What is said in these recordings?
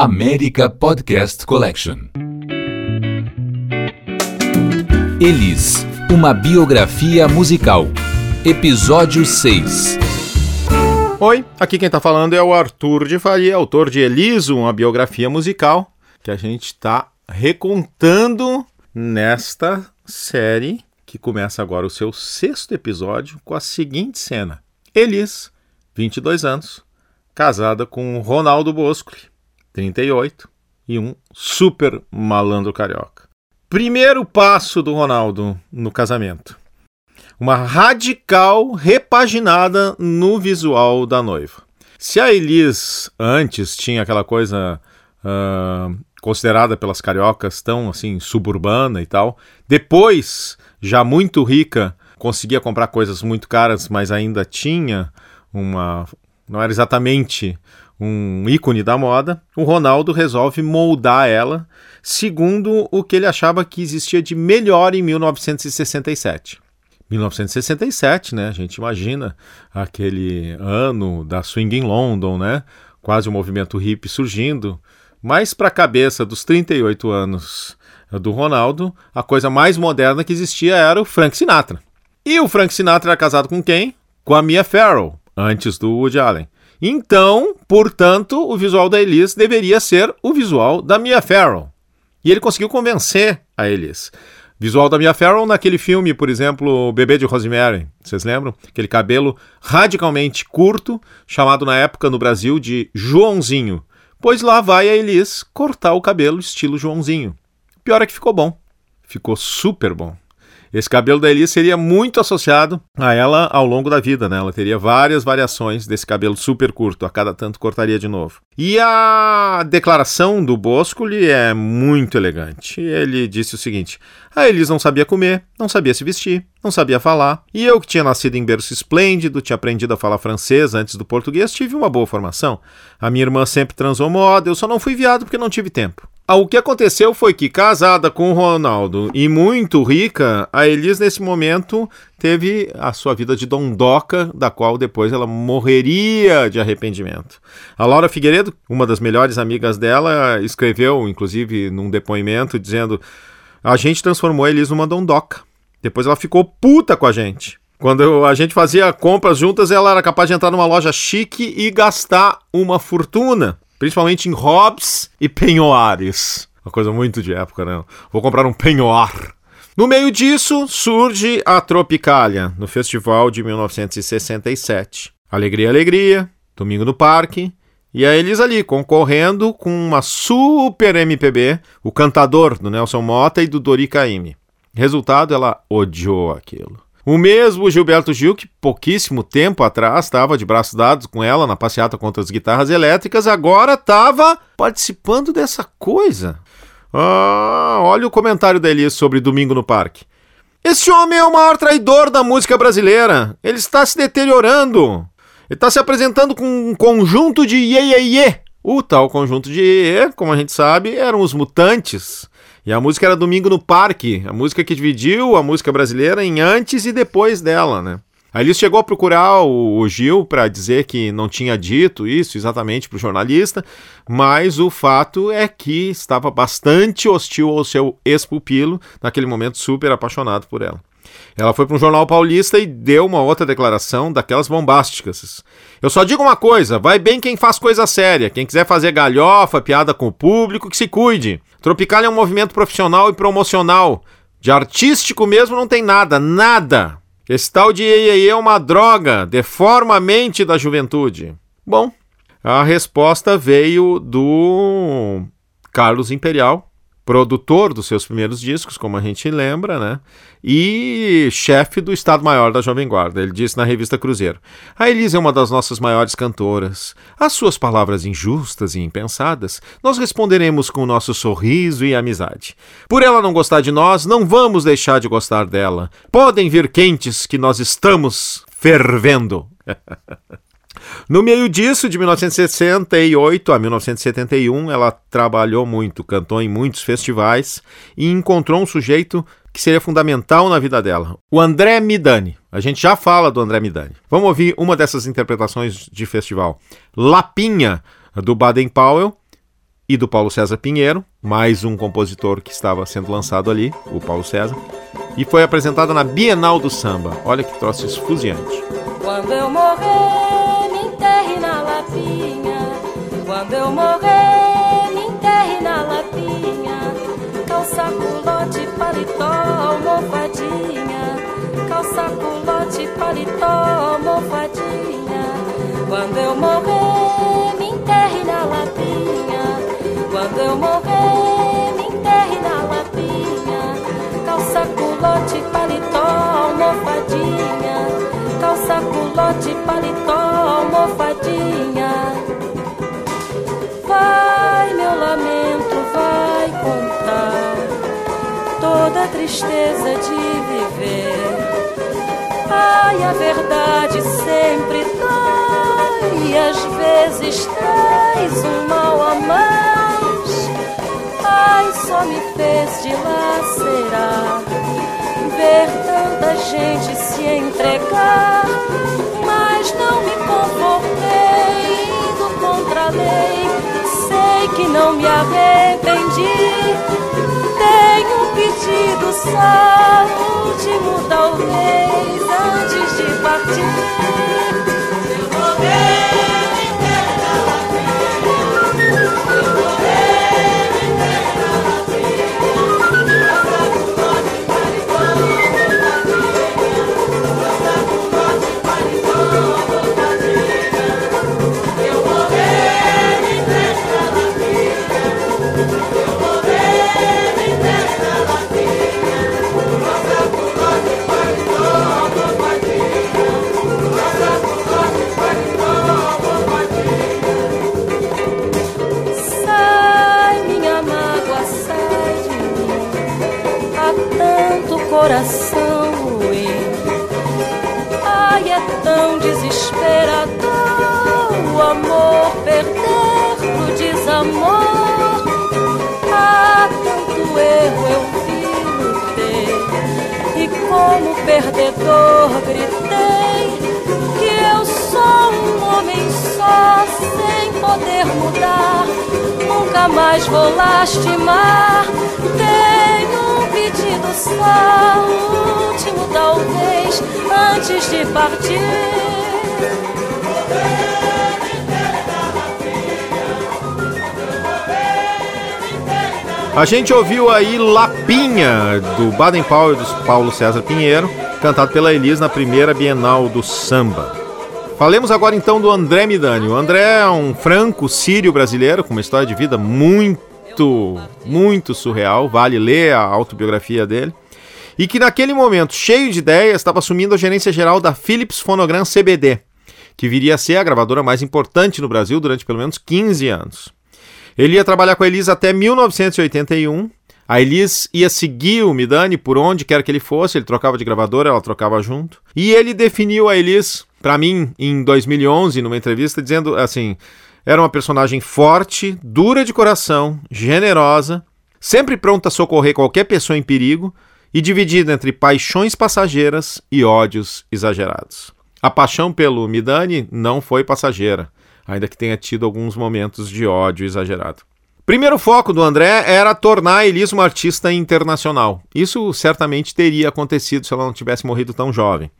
América Podcast Collection. Elis, uma biografia musical. Episódio 6. Oi, aqui quem tá falando é o Arthur de Faria, autor de Eliso, uma biografia musical, que a gente está recontando nesta série que começa agora o seu sexto episódio com a seguinte cena. Elis, 22 anos, casada com Ronaldo Boscoli, 38, e um super malandro carioca. Primeiro passo do Ronaldo no casamento. Uma radical repaginada no visual da noiva. Se a Elis antes tinha aquela coisa uh, considerada pelas cariocas tão assim suburbana e tal, depois, já muito rica, conseguia comprar coisas muito caras, mas ainda tinha uma não era exatamente um ícone da moda, o Ronaldo resolve moldar ela segundo o que ele achava que existia de melhor em 1967. 1967, né? A gente imagina aquele ano da swing em London, né? Quase o um movimento hippie surgindo. Mas para a cabeça dos 38 anos do Ronaldo, a coisa mais moderna que existia era o Frank Sinatra. E o Frank Sinatra era casado com quem? Com a Mia Farrow, antes do Woody Allen. Então, portanto, o visual da Elise deveria ser o visual da Mia Farrow. E ele conseguiu convencer a Elise. Visual da Mia Farrow naquele filme, por exemplo, Bebê de Rosemary. Vocês lembram? Aquele cabelo radicalmente curto, chamado na época no Brasil de Joãozinho. Pois lá vai a Elise cortar o cabelo estilo Joãozinho. Pior é que ficou bom. Ficou super bom. Esse cabelo da Elis seria muito associado a ela ao longo da vida, né? Ela teria várias variações desse cabelo super curto, a cada tanto cortaria de novo. E a declaração do Boscoli é muito elegante. Ele disse o seguinte: a Elis não sabia comer, não sabia se vestir, não sabia falar, e eu que tinha nascido em berço esplêndido, tinha aprendido a falar francês antes do português, tive uma boa formação. A minha irmã sempre transou moda, eu só não fui viado porque não tive tempo. Ah, o que aconteceu foi que, casada com o Ronaldo e muito rica, a Elis, nesse momento, teve a sua vida de dondoca, da qual depois ela morreria de arrependimento. A Laura Figueiredo, uma das melhores amigas dela, escreveu, inclusive, num depoimento, dizendo: a gente transformou a Elis numa dondoca. Depois ela ficou puta com a gente. Quando a gente fazia compras juntas, ela era capaz de entrar numa loja chique e gastar uma fortuna principalmente em hobs e penhoares. Uma coisa muito de época, né? Vou comprar um penhoar. No meio disso, surge a Tropicália, no festival de 1967. Alegria, alegria, Domingo no Parque, e a Elis ali, concorrendo com uma super MPB, o cantador do Nelson Mota e do Dori Caymmi. Resultado, ela odiou aquilo. O mesmo Gilberto Gil, que pouquíssimo tempo atrás estava de braços dados com ela na passeata contra as guitarras elétricas, agora estava participando dessa coisa. Ah, olha o comentário da Elis sobre Domingo no Parque. Esse homem é o maior traidor da música brasileira. Ele está se deteriorando. Ele está se apresentando com um conjunto de iê, iê, iê. O tal conjunto de iê, como a gente sabe, eram os Mutantes. E a música era Domingo no Parque, a música que dividiu a música brasileira em antes e depois dela, né? A Elis chegou a procurar o, o Gil para dizer que não tinha dito isso exatamente para o jornalista, mas o fato é que estava bastante hostil ao seu ex-pupilo, naquele momento super apaixonado por ela. Ela foi para um jornal paulista e deu uma outra declaração daquelas bombásticas. Eu só digo uma coisa: vai bem quem faz coisa séria. Quem quiser fazer galhofa, piada com o público, que se cuide. Tropical é um movimento profissional e promocional. De artístico mesmo não tem nada, nada. Esse tal de EIE é uma droga, deforma a mente da juventude. Bom, a resposta veio do Carlos Imperial, produtor dos seus primeiros discos, como a gente lembra, né? E chefe do Estado-Maior da Jovem Guarda. Ele disse na revista Cruzeiro: A Elisa é uma das nossas maiores cantoras. As suas palavras injustas e impensadas, nós responderemos com o nosso sorriso e amizade. Por ela não gostar de nós, não vamos deixar de gostar dela. Podem vir quentes que nós estamos fervendo. No meio disso, de 1968 a 1971, ela trabalhou muito, cantou em muitos festivais e encontrou um sujeito que seria fundamental na vida dela, o André Midani. A gente já fala do André Midani. Vamos ouvir uma dessas interpretações de festival. Lapinha, do Baden Powell, e do Paulo César Pinheiro, mais um compositor que estava sendo lançado ali, o Paulo César, e foi apresentada na Bienal do Samba. Olha que troço esfuziante. Quando eu morrer, lapinha. Quando eu morrer, me enterre na lapinha. Calça culote, paletó, almofadinha. Calça culote, paletó, almofadinha. Quando eu morrer, me enterre na lapinha. Quando eu morrer, me enterre na lapinha. Calça culote, paletó, almofadinha. Culote, paletó, almofadinha. Vai, meu lamento, vai contar toda a tristeza de viver. Ai, a verdade sempre dói, e às vezes traz um mal a mais. Ai, só me fez dilacerar arrependi. Tenho um pedido só, último talvez, antes de partir. Coração ruim. Ai, é tão desesperador o amor perder pro desamor. Há tanto erro eu vi lutei. E como perdedor gritei que eu sou um homem só sem poder mudar. Nunca mais vou lastimar. O último talvez, antes de partir. A gente ouviu aí Lapinha, do Baden Powell e Paulo César Pinheiro, cantado pela Elis na primeira Bienal do Samba. Falemos agora então do André Midani. O André é um franco sírio brasileiro com uma história de vida muito, muito surreal. Vale ler a autobiografia dele. E que naquele momento, cheio de ideias, estava assumindo a gerência geral da Philips Phonogram CBD, que viria a ser a gravadora mais importante no Brasil durante pelo menos 15 anos. Ele ia trabalhar com a Elis até 1981. A Elis ia seguir o Midani por onde quer que ele fosse, ele trocava de gravadora, ela trocava junto. E ele definiu a Elis para mim em 2011 numa entrevista dizendo assim: era uma personagem forte, dura de coração, generosa, sempre pronta a socorrer qualquer pessoa em perigo e dividida entre paixões passageiras e ódios exagerados. A paixão pelo Midani não foi passageira ainda que tenha tido alguns momentos de ódio exagerado. Primeiro foco do André era tornar a Elis uma artista internacional. Isso certamente teria acontecido se ela não tivesse morrido tão jovem.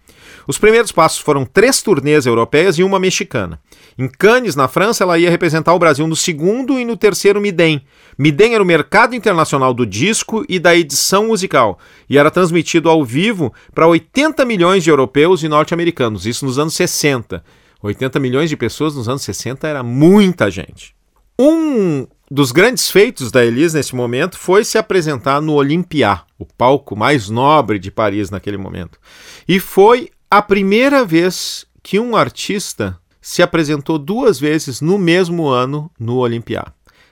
Os primeiros passos foram três turnês europeias e uma mexicana. Em Cannes, na França, ela ia representar o Brasil no segundo e no terceiro Midem. Midem era o mercado internacional do disco e da edição musical, e era transmitido ao vivo para 80 milhões de europeus e norte-americanos, isso nos anos 60. 80 milhões de pessoas nos anos 60 era muita gente. Um dos grandes feitos da Elis nesse momento foi se apresentar no Olympia, o palco mais nobre de Paris naquele momento. E foi a primeira vez que um artista se apresentou duas vezes no mesmo ano no Olympia.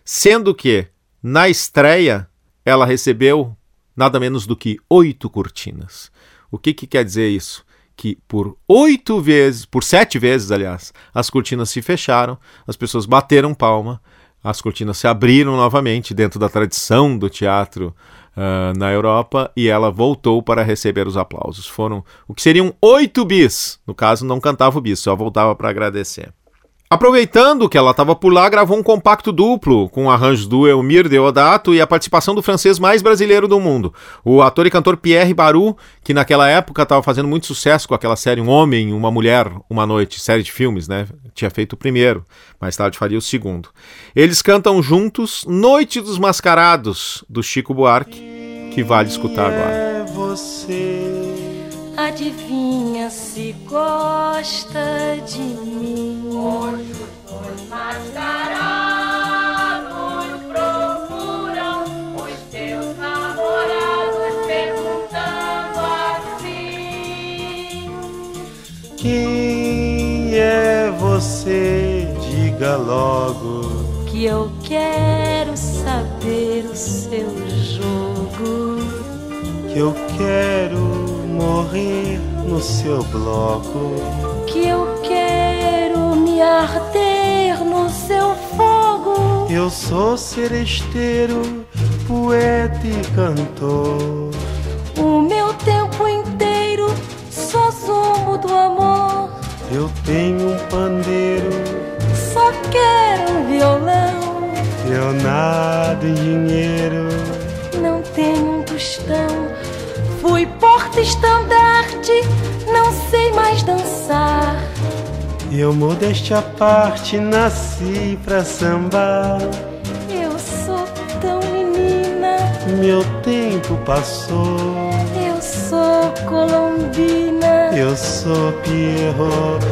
Sendo que, na estreia, ela recebeu nada menos do que oito cortinas. O que, que quer dizer isso? que por oito vezes, por sete vezes, aliás, as cortinas se fecharam, as pessoas bateram palma, as cortinas se abriram novamente dentro da tradição do teatro uh, na Europa e ela voltou para receber os aplausos. Foram o que seriam oito bis, no caso não cantava o bis, só voltava para agradecer. Aproveitando que ela estava por lá, gravou um compacto duplo com arranjos do Elmir Deodato e a participação do francês mais brasileiro do mundo, o ator e cantor Pierre Baru, que naquela época estava fazendo muito sucesso com aquela série Um Homem, Uma Mulher, Uma Noite, série de filmes, né? Tinha feito o primeiro, mais tarde faria o segundo. Eles cantam juntos Noite dos Mascarados, do Chico Buarque, que vale escutar agora. É você. Adivinha se gosta de mim? Diga logo. Que eu quero saber o seu jogo. Que eu quero morrer no seu bloco. Que eu quero me arder no seu fogo. Eu sou seresteiro, poeta e cantor. Em dinheiro. Não tenho um tostão. Fui porta-estandarte. Não sei mais dançar. Eu modéstia à parte, nasci pra sambar. Eu sou tão menina. Meu tempo passou. Eu sou colombina. Eu sou Pierrot.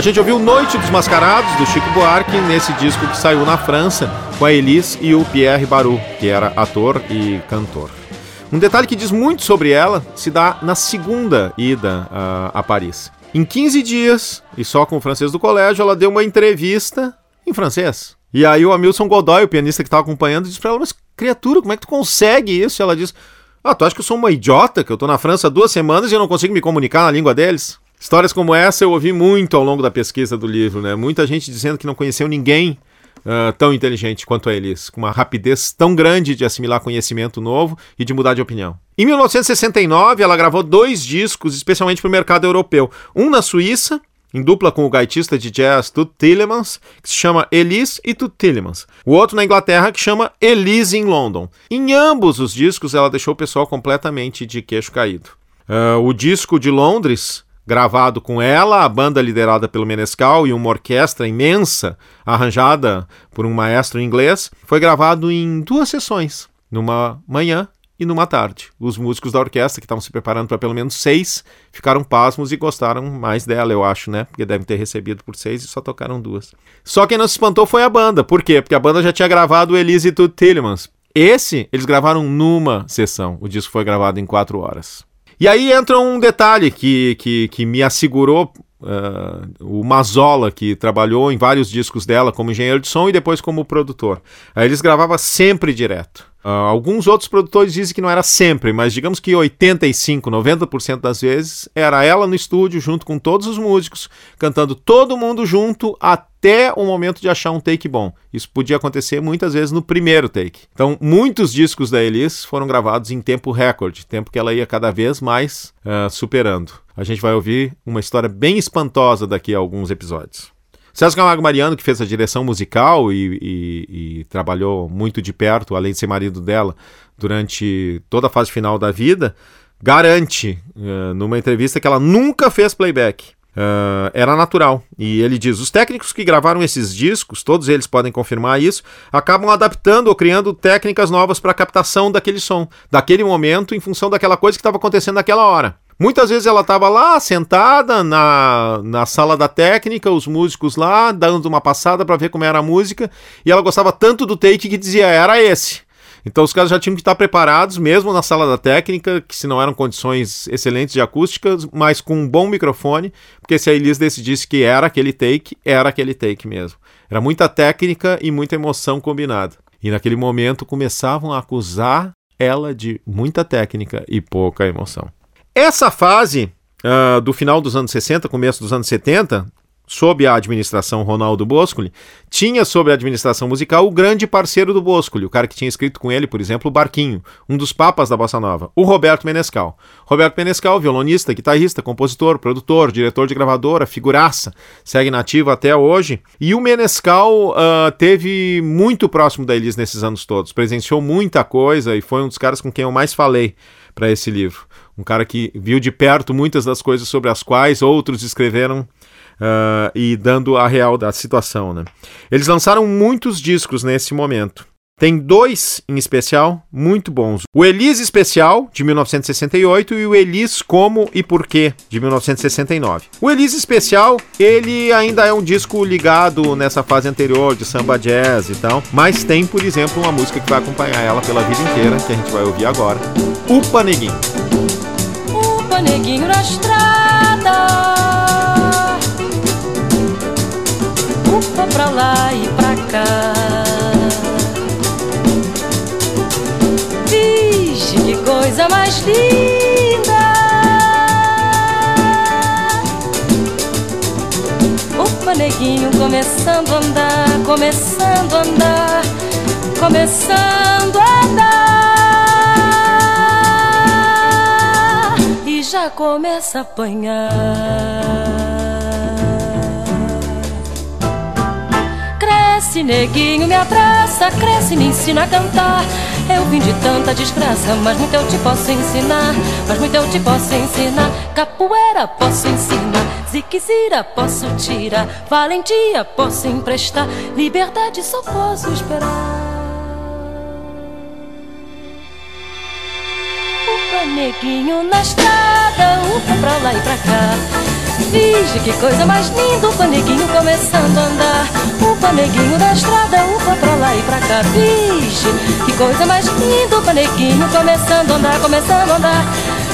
A gente ouviu Noite dos Mascarados, do Chico Buarque, nesse disco que saiu na França, com a Elise e o Pierre Baru, que era ator e cantor. Um detalhe que diz muito sobre ela se dá na segunda ida a, a Paris. Em 15 dias, e só com o francês do colégio, ela deu uma entrevista em francês. E aí o Hamilton Godoy, o pianista que estava acompanhando, disse pra ela, mas criatura, como é que tu consegue isso? E ela diz, ah, tu acha que eu sou uma idiota, que eu tô na França há duas semanas e eu não consigo me comunicar na língua deles? Histórias como essa eu ouvi muito ao longo da pesquisa do livro, né? Muita gente dizendo que não conheceu ninguém ah, tão inteligente quanto a Elis, com uma rapidez tão grande de assimilar conhecimento novo e de mudar de opinião. Em 1969, ela gravou dois discos, especialmente para o mercado europeu. Um na Suíça, em dupla com o gaitista de jazz Tut Tillemans, que se chama Elise e Tut Tillemans. O outro na Inglaterra, que chama Elise in London. Em ambos os discos, ela deixou o pessoal completamente de queixo caído. Ah, o disco de Londres, gravado com ela, a banda liderada pelo Menescal e uma orquestra imensa, arranjada por um maestro inglês, foi gravado em duas sessões, numa manhã e numa tarde. Os músicos da orquestra, que estavam se preparando para pelo menos seis, ficaram pasmos e gostaram mais dela, eu acho, né? Porque devem ter recebido por seis e só tocaram duas. Só quem não se espantou foi a banda. Por quê? Porque a banda já tinha gravado o Elise e Tillemans. Esse, eles gravaram numa sessão. O disco foi gravado em quatro horas. E aí entra um detalhe que, que, que me assegurou uh, o Mazola, que trabalhou em vários discos dela como engenheiro de som e depois como produtor. Aí eles gravavam sempre direto. Uh, alguns outros produtores dizem que não era sempre, mas digamos que 85, 90% das vezes era ela no estúdio junto com todos os músicos, cantando todo mundo junto até o momento de achar um take bom. Isso podia acontecer muitas vezes no primeiro take. Então, muitos discos da Elis foram gravados em tempo recorde, tempo que ela ia cada vez mais uh, superando. A gente vai ouvir uma história bem espantosa daqui a alguns episódios. César Camargo Mariano, que fez a direção musical e, e, e, trabalhou muito de perto, além de ser marido dela, durante toda a fase final da vida, garante uh, numa entrevista que ela nunca fez playback. Uh, era natural. E ele diz: os técnicos que gravaram esses discos, todos eles podem confirmar isso, acabam adaptando ou criando técnicas novas para a captação daquele som, daquele momento, em função daquela coisa que estava acontecendo naquela hora. Muitas vezes ela estava lá sentada na, na sala da técnica, os músicos lá, dando uma passada para ver como era a música, e ela gostava tanto do take que dizia era esse. Então os caras já tinham que estar preparados, mesmo na sala da técnica, que se não eram condições excelentes de acústica, mas com um bom microfone, porque se a Elis decidisse que era aquele take, era aquele take mesmo. Era muita técnica e muita emoção combinada. E naquele momento começavam a acusar ela de muita técnica e pouca emoção. Essa fase uh, do final dos anos 60, começo dos anos 70, sob a administração Ronaldo Boscoli, tinha sob a administração musical o grande parceiro do Boscoli, o cara que tinha escrito com ele, por exemplo, o Barquinho, um dos papas da bossa nova, o Roberto Menescal. Roberto Menescal, violonista, guitarrista, compositor, produtor, diretor de gravadora, figuraça, segue nativo até hoje. E o Menescal uh, teve muito próximo da Elis nesses anos todos, presenciou muita coisa e foi um dos caras com quem eu mais falei para esse livro. Um cara que viu de perto muitas das coisas sobre as quais outros escreveram uh, e dando a real da situação. Né? Eles lançaram muitos discos nesse momento. Tem dois em especial muito bons. O Elis Especial, de 1968, e o Elis Como e Porquê, de 1969. O Elis Especial, ele ainda é um disco ligado nessa fase anterior de samba jazz e tal, mas tem, por exemplo, uma música que vai acompanhar ela pela vida inteira, que a gente vai ouvir agora. Upa Neguinho. Upa Neguinho na estrada ufa pra lá e pra cá. Vixe, que coisa mais linda! Ufa, neguinho, começando a andar, começando a andar, começando a andar. Já começa a apanhar. Cresce, neguinho, me abraça, cresce, me ensina a cantar. Eu vim de tanta desgraça, mas muito eu te posso ensinar. Mas muito eu te posso ensinar. Capoeira posso ensinar, ziquezira posso tirar, valentia posso emprestar, liberdade só posso esperar. Upa, neguinho na estrada, upa pra lá e pra cá. Vige, que coisa mais linda, o paneguinho começando a andar. O paneguinho da estrada, upa pra lá e pra cá. Vige, que coisa mais linda, o paneguinho começando a andar, começando a andar,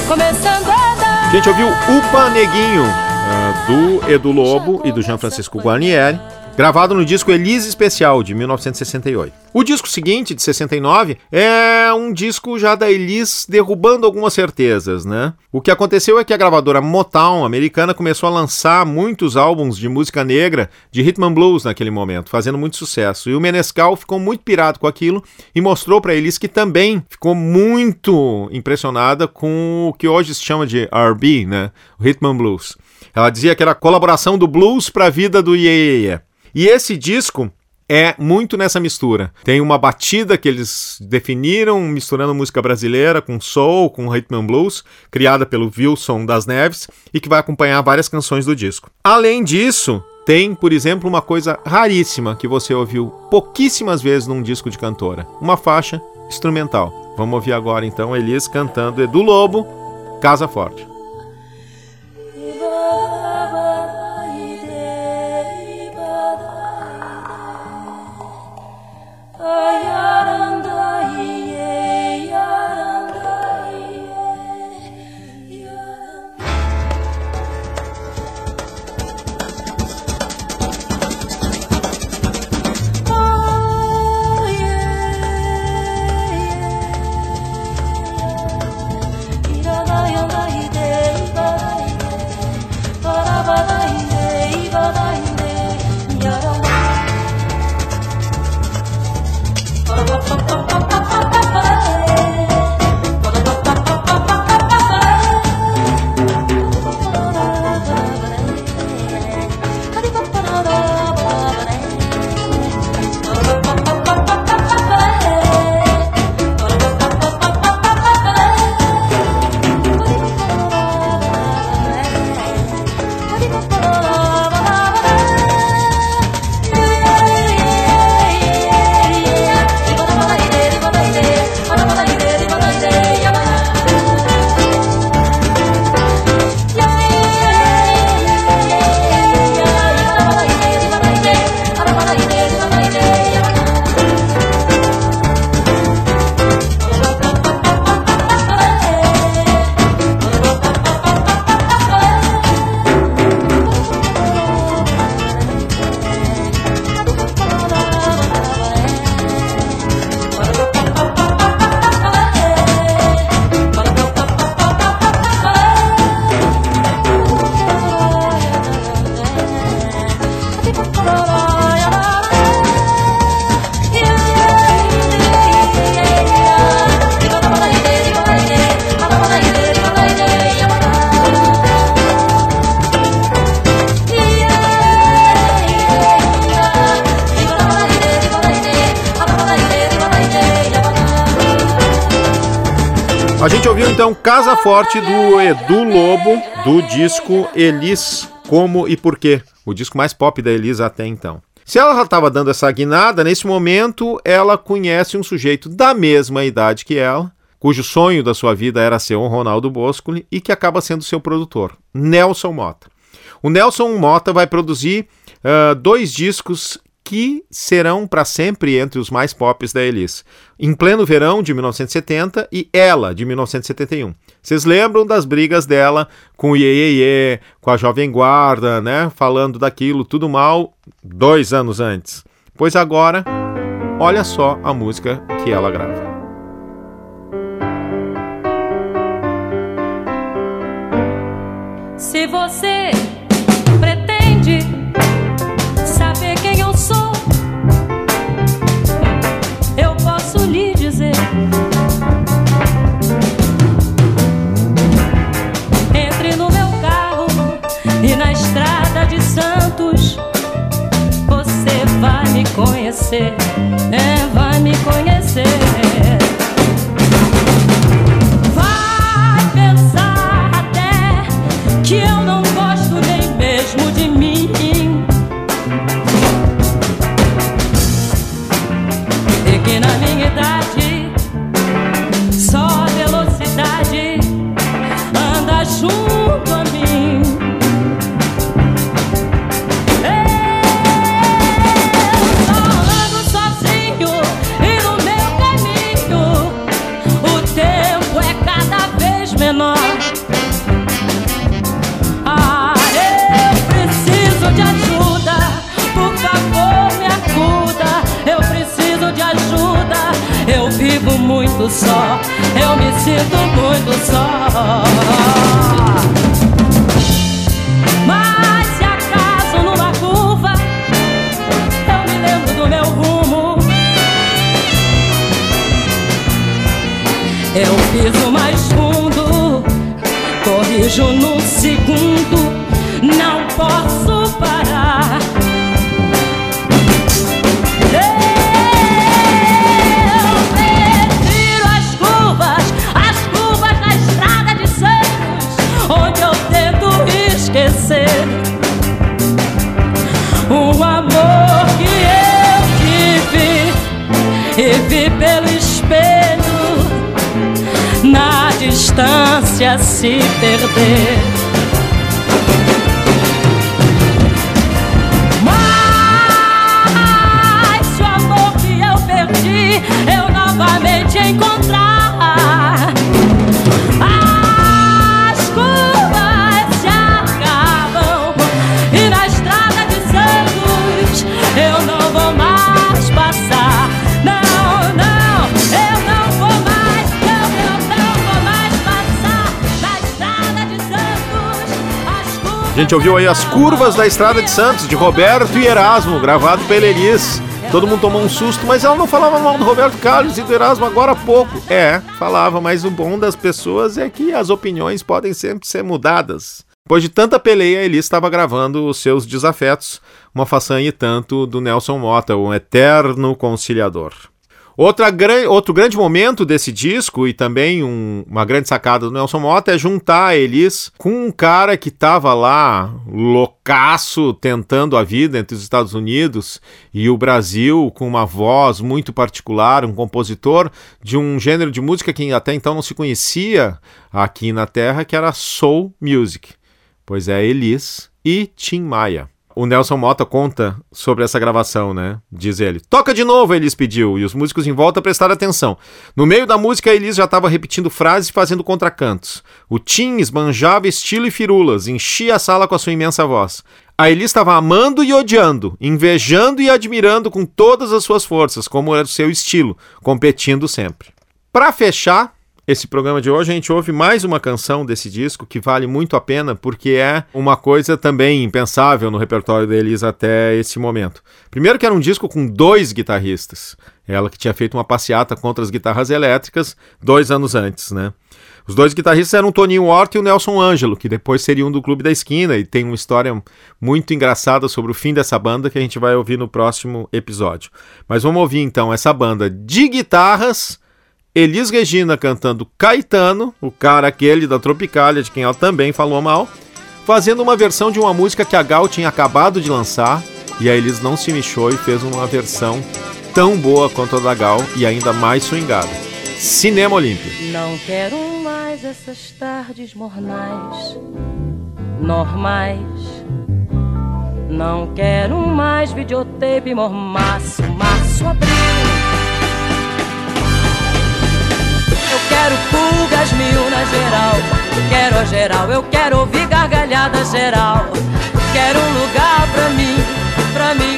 começando a andar. Gente ouviu o Paneguinho, uh, do Edu Lobo e do Jean Francisco Guarnieri gravado no disco Elise Especial, de 1968. O disco seguinte, de 69, é um disco já da Elise derrubando algumas certezas, né? O que aconteceu é que a gravadora Motown americana começou a lançar muitos álbuns de música negra de rhythm blues naquele momento, fazendo muito sucesso. E o Menescal ficou muito pirado com aquilo e mostrou para Elise que também ficou muito impressionada com o que hoje se chama de R&B, né? O blues. Ela dizia que era a colaboração do blues para a vida do yeah, yeah. E esse disco é muito nessa mistura. Tem uma batida que eles definiram, misturando música brasileira com soul, com rhythm and blues, criada pelo Wilson das Neves e que vai acompanhar várias canções do disco. Além disso, tem, por exemplo, uma coisa raríssima que você ouviu pouquíssimas vezes num disco de cantora, uma faixa instrumental. Vamos ouvir agora então Elis cantando Edu Lobo, Casa Forte. Forte do Edu Lobo, do disco Elis, Como e Porquê, o disco mais pop da Elis até então. Se ela estava dando essa guinada, nesse momento ela conhece um sujeito da mesma idade que ela, cujo sonho da sua vida era ser um Ronaldo Boscoli e que acaba sendo seu produtor, Nelson Mota. O Nelson Mota vai produzir uh, dois discos que serão para sempre entre os mais pops da Elis. Em pleno verão de 1970 e Ela, de 1971. Vocês lembram das brigas dela com o Iê, com a Jovem Guarda, né? Falando daquilo, tudo mal, dois anos antes. Pois agora, olha só a música que ela grava. Se você Entre no meu carro e na estrada de Santos, você vai me conhecer, eu me sinto muito só. Mas se acaso numa curva eu me lembro do meu rumo, eu piso mais fundo corrijo no pelo espelho na distância se perder. A gente ouviu aí as curvas da Estrada de Santos, de Roberto e Erasmo, gravado pela Elis. Todo mundo tomou um susto, mas ela não falava mal do Roberto Carlos e do Erasmo agora há pouco. É, falava, mas o bom das pessoas é que as opiniões podem sempre ser mudadas. Depois de tanta peleia, Elis estava gravando os seus desafetos, uma façanha e tanto do Nelson Mota, o eterno conciliador. Outra gran... Outro grande momento desse disco, e também um- uma grande sacada do Nelson Mota, é juntar a Elis com um cara que estava lá, loucaço, tentando a vida entre os Estados Unidos e o Brasil, com uma voz muito particular, um compositor de um gênero de música que até então não se conhecia aqui na Terra, que era Soul Music. Pois é, Elis e Tim Maia. O Nelson Mota conta sobre essa gravação, né? Diz ele. Toca de novo, Elis pediu, e os músicos em volta prestaram atenção. No meio da música, Elis já estava repetindo frases e fazendo contracantos. O Tim esbanjava estilo e firulas, enchia a sala com a sua imensa voz. A Elis estava amando e odiando, invejando e admirando com todas as suas forças, como era o seu estilo, competindo sempre. Para fechar, esse programa de hoje a gente ouve mais uma canção desse disco que vale muito a pena porque é uma coisa também impensável no repertório deles até esse momento. Primeiro que era um disco com dois guitarristas. Ela que tinha feito uma passeata contra as guitarras elétricas dois anos antes, né? Os dois guitarristas eram o Toninho Horta e o Nelson Ângelo, que depois seriam do Clube da Esquina e tem uma história muito engraçada sobre o fim dessa banda que a gente vai ouvir no próximo episódio. Mas vamos ouvir então essa banda de guitarras Elis Regina cantando Caetano, o cara aquele da Tropicália, de quem ela também falou mal, fazendo uma versão de uma música que a Gal tinha acabado de lançar, e a Elis não se mexeu e fez uma versão tão boa quanto a da Gal e ainda mais swingada. Cinema Olímpio. Não quero mais essas tardes mornais, normais. Não quero mais videotape mormaço, março, abril. Eu quero pulgas mil na geral, quero a geral, eu quero ouvir gargalhada geral. Quero um lugar pra mim, pra mim